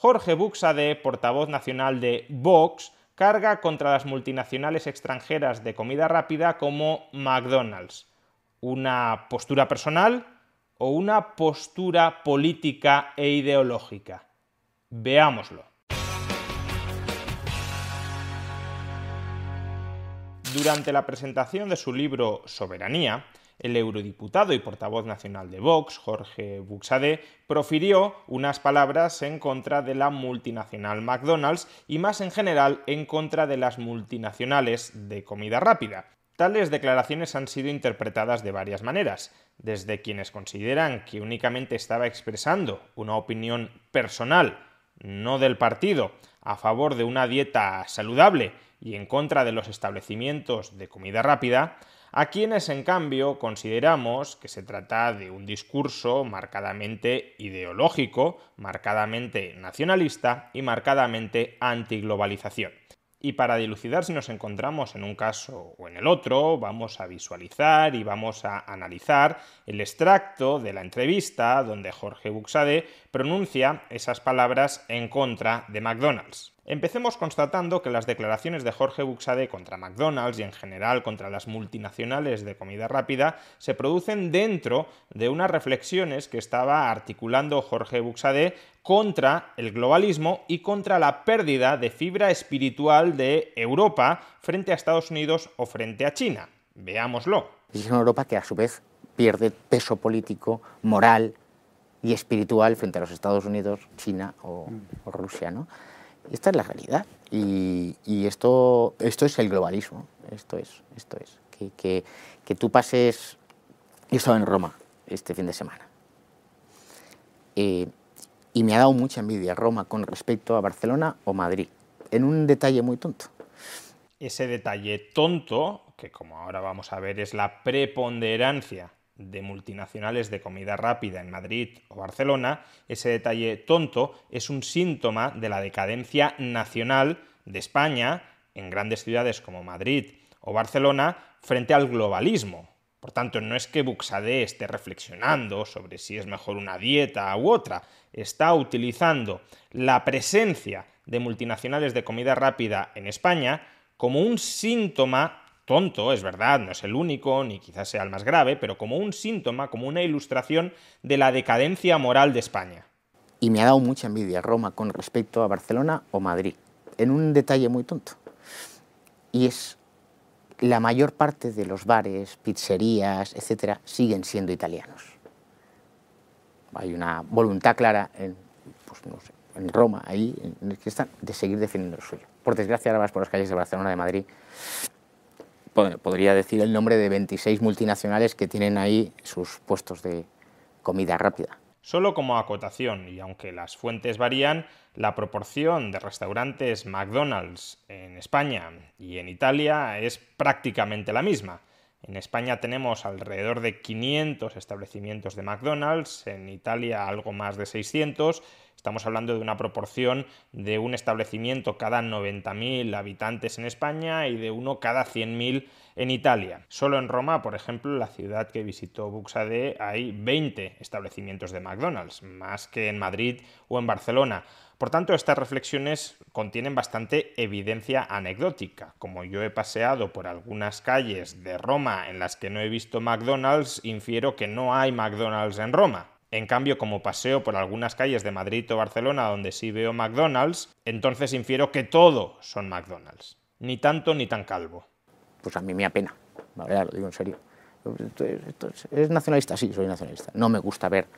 Jorge Buxade, portavoz nacional de Vox, carga contra las multinacionales extranjeras de comida rápida como McDonald's. ¿Una postura personal o una postura política e ideológica? Veámoslo. Durante la presentación de su libro Soberanía, el eurodiputado y portavoz nacional de Vox, Jorge Buxade, profirió unas palabras en contra de la multinacional McDonald's y más en general en contra de las multinacionales de comida rápida. Tales declaraciones han sido interpretadas de varias maneras, desde quienes consideran que únicamente estaba expresando una opinión personal, no del partido, a favor de una dieta saludable y en contra de los establecimientos de comida rápida, a quienes en cambio consideramos que se trata de un discurso marcadamente ideológico, marcadamente nacionalista y marcadamente antiglobalización. Y para dilucidar si nos encontramos en un caso o en el otro, vamos a visualizar y vamos a analizar el extracto de la entrevista donde Jorge Buxade pronuncia esas palabras en contra de McDonald's. Empecemos constatando que las declaraciones de Jorge Buxade contra McDonald's y en general contra las multinacionales de comida rápida se producen dentro de unas reflexiones que estaba articulando Jorge Buxade contra el globalismo y contra la pérdida de fibra espiritual de Europa frente a Estados Unidos o frente a China. Veámoslo. Es una Europa que a su vez pierde peso político, moral y espiritual frente a los Estados Unidos, China o, Rusia, ¿no? Esta es la realidad. Y, esto, esto es el globalismo. Esto es, esto es. Que, que, tú pases. Yo estaba en Roma este fin de semana. Eh, y me ha dado mucha envidia Roma con respecto a Barcelona o Madrid. En un detalle muy tonto. Ese detalle tonto, que como ahora vamos a ver es la preponderancia de multinacionales de comida rápida en Madrid o Barcelona, ese detalle tonto es un síntoma de la decadencia nacional de España en grandes ciudades como Madrid o Barcelona frente al globalismo. Por tanto, no es que Buxade esté reflexionando sobre si es mejor una dieta u otra, está utilizando la presencia de multinacionales de comida rápida en España como un síntoma tonto, es verdad, no es el único, ni quizás sea el más grave, pero como un síntoma, como una ilustración de la decadencia moral de España. Y me ha dado mucha envidia Roma con respecto a Barcelona o Madrid, en un detalle muy tonto. Y es la mayor parte de los bares, pizzerías, etcétera, siguen siendo italianos. Hay una voluntad clara en, pues, Roma, ahí, en el que están, de seguir defendiendo lo suyo. Por desgracia, ahora vas por las calles de Barcelona, de Madrid, podría decir el nombre de 26 multinacionales que tienen ahí sus puestos de comida rápida. Solo como acotación, y aunque las fuentes varían, la proporción de restaurantes McDonald's en España y en Italia es prácticamente la misma. En España tenemos alrededor de 500 establecimientos de McDonald's, en Italia algo más de 600 Estamos hablando de una proporción de un establecimiento cada 90.000 habitantes en España y de uno cada 100.000 en Italia. Solo en Roma, por ejemplo, la ciudad que visitó Buxade, hay 20 establecimientos de McDonald's, más que en Madrid o en Barcelona. Por tanto, estas reflexiones contienen bastante evidencia anecdótica. Como yo he paseado por algunas calles de Roma en las que no he visto McDonald's, infiero que no hay McDonald's en Roma. En cambio, como paseo por algunas calles de Madrid o Barcelona donde sí veo McDonald's, entonces infiero que todo son McDonald's. Ni tanto ni tan calvo. Pues a mí me apena, la lo digo en serio. ¿Es nacionalista? Sí, soy nacionalista. No me gusta ver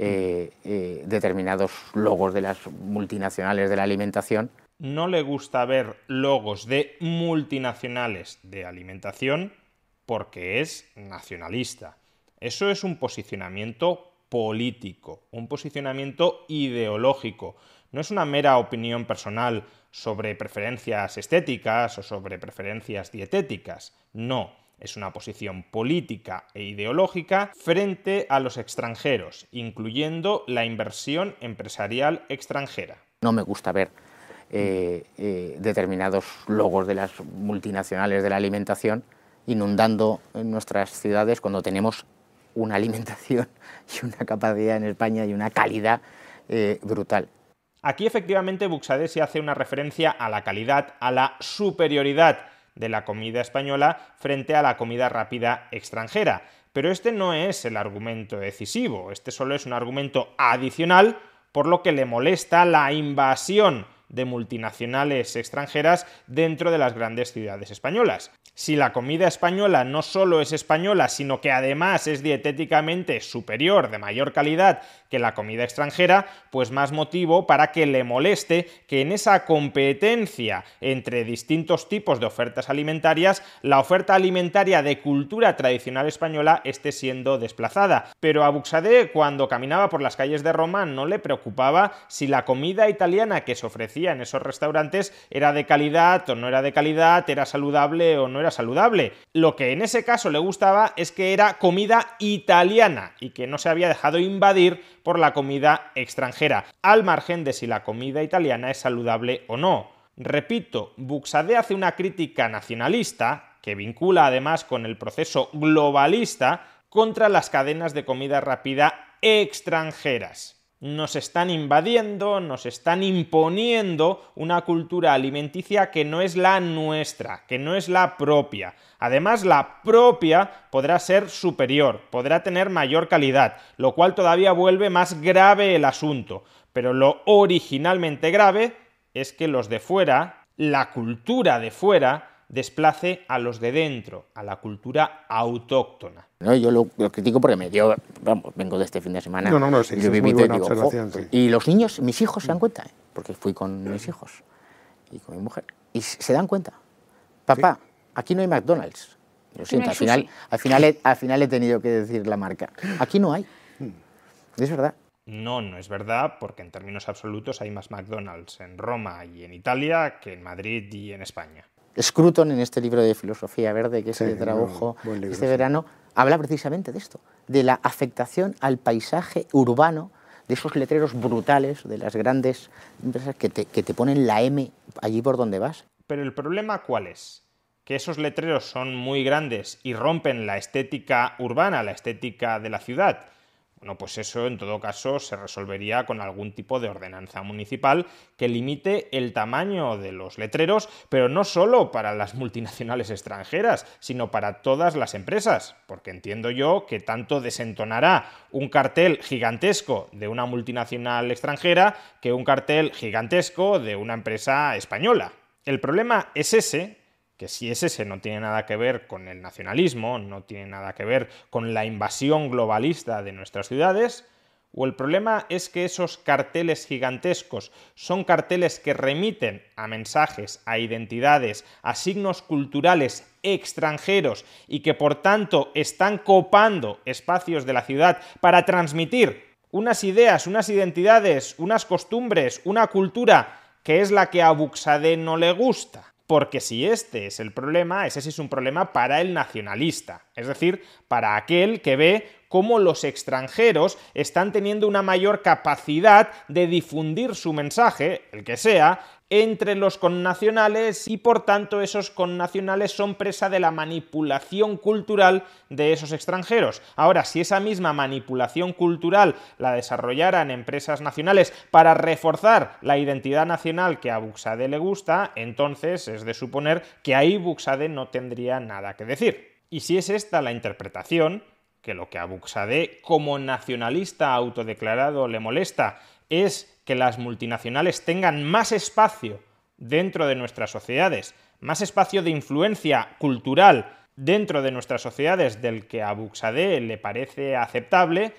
eh, eh, determinados logos de las multinacionales de la alimentación. No le gusta ver logos de multinacionales de alimentación porque es nacionalista. Eso es un posicionamiento político, un posicionamiento ideológico. No es una mera opinión personal sobre preferencias estéticas o sobre preferencias dietéticas. No, es una posición política e ideológica frente a los extranjeros, incluyendo la inversión empresarial extranjera. No me gusta ver eh, eh, determinados logos de las multinacionales de la alimentación inundando nuestras ciudades cuando tenemos una alimentación y una capacidad en España y una calidad eh, brutal. Aquí efectivamente Buxade se hace una referencia a la calidad, a la superioridad de la comida española frente a la comida rápida extranjera. Pero este no es el argumento decisivo, este solo es un argumento adicional por lo que le molesta la invasión de multinacionales extranjeras dentro de las grandes ciudades españolas. Si la comida española no solo es española, sino que además es dietéticamente superior, de mayor calidad que la comida extranjera, pues más motivo para que le moleste que en esa competencia entre distintos tipos de ofertas alimentarias, la oferta alimentaria de cultura tradicional española esté siendo desplazada. Pero a Buxadé, cuando caminaba por las calles de Roma, no le preocupaba si la comida italiana que se ofrecía en esos restaurantes era de calidad o no era de calidad, era saludable o no era saludable. Lo que en ese caso le gustaba es que era comida italiana y que no se había dejado invadir por la comida extranjera, al margen de si la comida italiana es saludable o no. Repito, Buxade hace una crítica nacionalista, que vincula además con el proceso globalista, contra las cadenas de comida rápida extranjeras nos están invadiendo, nos están imponiendo una cultura alimenticia que no es la nuestra, que no es la propia. Además, la propia podrá ser superior, podrá tener mayor calidad, lo cual todavía vuelve más grave el asunto. Pero lo originalmente grave es que los de fuera, la cultura de fuera, desplace a los de dentro, a la cultura autóctona. No, yo lo, critico porque me dio, vamos, vengo de este fin de semana. No, no, no, sí, y, es muy buena observación, sí. y los niños, mis hijos se dan cuenta, ¿eh? porque fui con mis hijos y con mi mujer, y se dan cuenta. Papá, aquí no hay McDonald's. Lo siento, al final, al, final he, al final he tenido que decir la marca. Aquí no hay. Hmm. Es verdad. No, no es verdad, porque en términos absolutos hay más McDonald's en Roma y en Italia que en Madrid y en España. Scruton, en este libro de filosofía verde que se tradujo este verano, habla precisamente de esto, de la afectación al paisaje urbano, de esos letreros brutales de las grandes empresas que te, que te ponen la M allí por donde vas. Pero el problema cuál es? Que esos letreros son muy grandes y rompen la estética urbana, la estética de la ciudad bueno, pues eso en todo caso se resolvería con algún tipo de ordenanza municipal que limite el tamaño de los letreros, pero no solo para las multinacionales extranjeras, sino para todas las empresas, porque entiendo yo que tanto desentonará un cartel gigantesco de una multinacional extranjera que un cartel gigantesco de una empresa española. El problema es ese, que si ese no tiene nada que ver con el nacionalismo, no tiene nada que ver con la invasión globalista de nuestras ciudades, o el problema es que esos carteles gigantescos son carteles que remiten a mensajes, a identidades, a signos culturales extranjeros y que por tanto están copando espacios de la ciudad para transmitir unas ideas, unas identidades, unas costumbres, una cultura que es la que a Buxade no le gusta. Porque si este es el problema, ese sí es un problema para el nacionalista, es decir, para aquel que ve cómo los extranjeros están teniendo una mayor capacidad de difundir su mensaje, el que sea, entre los connacionales y por tanto esos connacionales son presa de la manipulación cultural de esos extranjeros. Ahora, si esa misma manipulación cultural la desarrollaran empresas nacionales para reforzar la identidad nacional que a Buxade le gusta, entonces es de suponer que ahí Buxade no tendría nada que decir. Y si es esta la interpretación, que lo que a Buxade como nacionalista autodeclarado le molesta es que las multinacionales tengan más espacio dentro de nuestras sociedades, más espacio de influencia cultural dentro de nuestras sociedades del que a Buxadé le parece aceptable,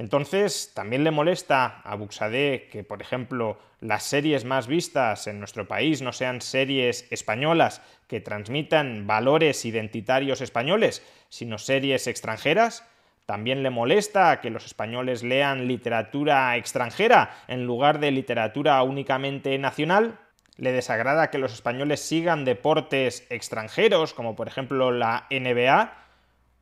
entonces también le molesta a Buxadé que, por ejemplo, las series más vistas en nuestro país no sean series españolas que transmitan valores identitarios españoles, sino series extranjeras. también le molesta que los españoles lean literatura extranjera en lugar de literatura únicamente nacional. Le desagrada que los españoles sigan deportes extranjeros, como por ejemplo la NBA,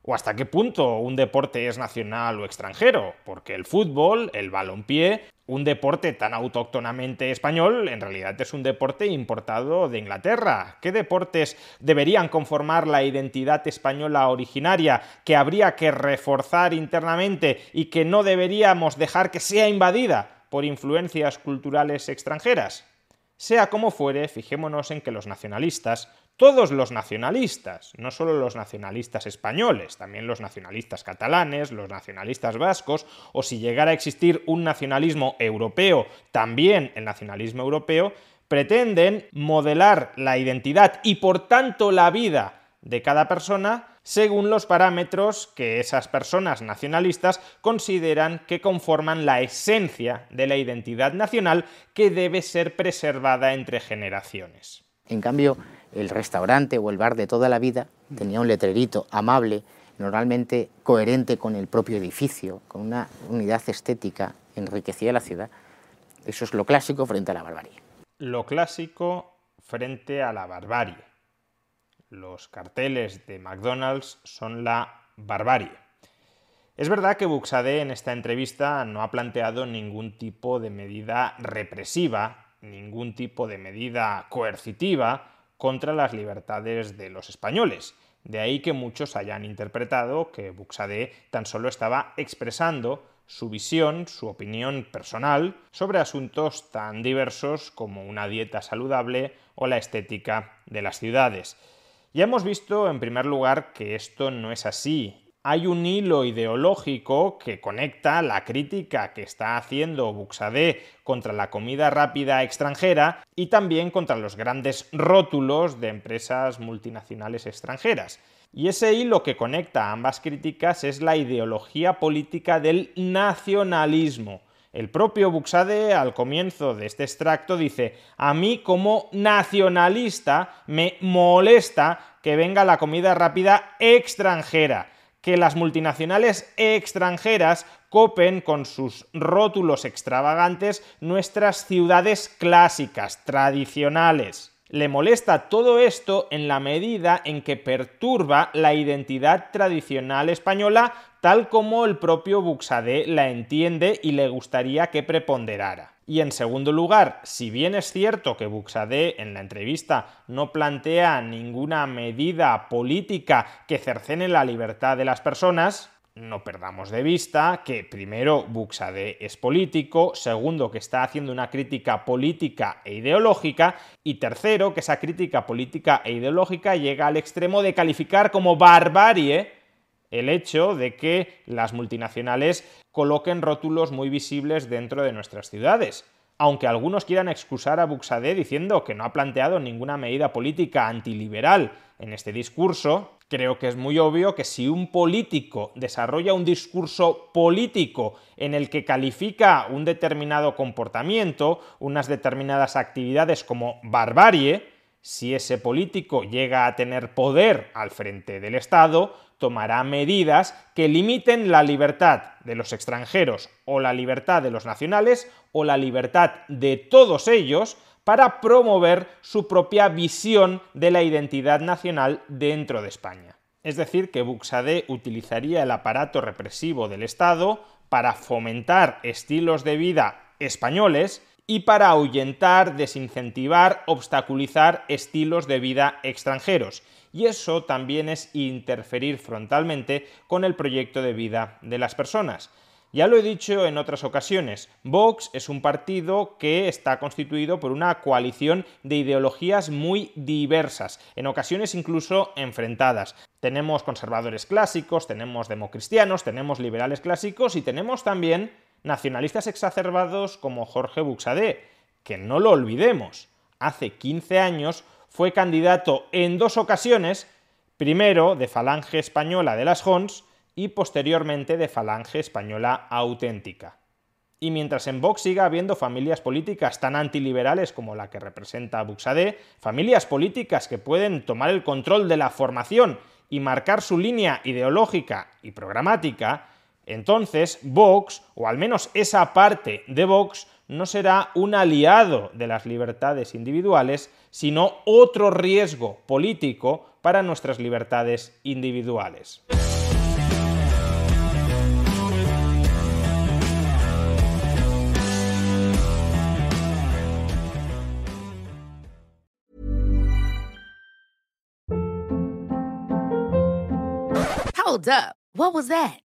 o hasta qué punto un deporte es nacional o extranjero, porque el fútbol, el balompié, un deporte tan autóctonamente español, en realidad es un deporte importado de Inglaterra. ¿Qué deportes deberían conformar la identidad española originaria que habría que reforzar internamente y que no deberíamos dejar que sea invadida por influencias culturales extranjeras? Sea como fuere, fijémonos en que los nacionalistas todos los nacionalistas, no solo los nacionalistas españoles, también los nacionalistas catalanes, los nacionalistas vascos, o si llegara a existir un nacionalismo europeo, también el nacionalismo europeo, pretenden modelar la identidad y por tanto la vida de cada persona según los parámetros que esas personas nacionalistas consideran que conforman la esencia de la identidad nacional que debe ser preservada entre generaciones. En cambio, el restaurante o el bar de toda la vida tenía un letrerito amable, normalmente coherente con el propio edificio, con una unidad estética, enriquecía la ciudad. Eso es lo clásico frente a la barbarie. Lo clásico frente a la barbarie. Los carteles de McDonald's son la barbarie. Es verdad que Buxade en esta entrevista no ha planteado ningún tipo de medida represiva, ningún tipo de medida coercitiva contra las libertades de los españoles. De ahí que muchos hayan interpretado que Buxade tan solo estaba expresando su visión, su opinión personal sobre asuntos tan diversos como una dieta saludable o la estética de las ciudades. Ya hemos visto, en primer lugar, que esto no es así hay un hilo ideológico que conecta la crítica que está haciendo Buxadé contra la comida rápida extranjera y también contra los grandes rótulos de empresas multinacionales extranjeras. Y ese hilo que conecta ambas críticas es la ideología política del nacionalismo. El propio Buxade al comienzo de este extracto dice, a mí como nacionalista me molesta que venga la comida rápida extranjera que las multinacionales extranjeras copen con sus rótulos extravagantes nuestras ciudades clásicas, tradicionales. Le molesta todo esto en la medida en que perturba la identidad tradicional española tal como el propio Buxadé la entiende y le gustaría que preponderara. Y en segundo lugar, si bien es cierto que Buxadé en la entrevista no plantea ninguna medida política que cercene la libertad de las personas, no perdamos de vista que primero Buxadé es político, segundo que está haciendo una crítica política e ideológica y tercero que esa crítica política e ideológica llega al extremo de calificar como barbarie el hecho de que las multinacionales coloquen rótulos muy visibles dentro de nuestras ciudades. Aunque algunos quieran excusar a Buxadé diciendo que no ha planteado ninguna medida política antiliberal en este discurso, creo que es muy obvio que si un político desarrolla un discurso político en el que califica un determinado comportamiento, unas determinadas actividades como barbarie, si ese político llega a tener poder al frente del Estado, tomará medidas que limiten la libertad de los extranjeros o la libertad de los nacionales o la libertad de todos ellos para promover su propia visión de la identidad nacional dentro de España. Es decir, que Buxadé utilizaría el aparato represivo del Estado para fomentar estilos de vida españoles y para ahuyentar, desincentivar, obstaculizar estilos de vida extranjeros. Y eso también es interferir frontalmente con el proyecto de vida de las personas. Ya lo he dicho en otras ocasiones, Vox es un partido que está constituido por una coalición de ideologías muy diversas, en ocasiones incluso enfrentadas. Tenemos conservadores clásicos, tenemos democristianos, tenemos liberales clásicos y tenemos también nacionalistas exacerbados como Jorge Buxadé, que no lo olvidemos, hace 15 años fue candidato en dos ocasiones, primero de Falange Española de las Jons y posteriormente de Falange Española Auténtica. Y mientras en Vox siga habiendo familias políticas tan antiliberales como la que representa Buxadé, familias políticas que pueden tomar el control de la formación y marcar su línea ideológica y programática, entonces Vox, o al menos esa parte de Vox, no será un aliado de las libertades individuales, sino otro riesgo político para nuestras libertades individuales. Hold up. What was that?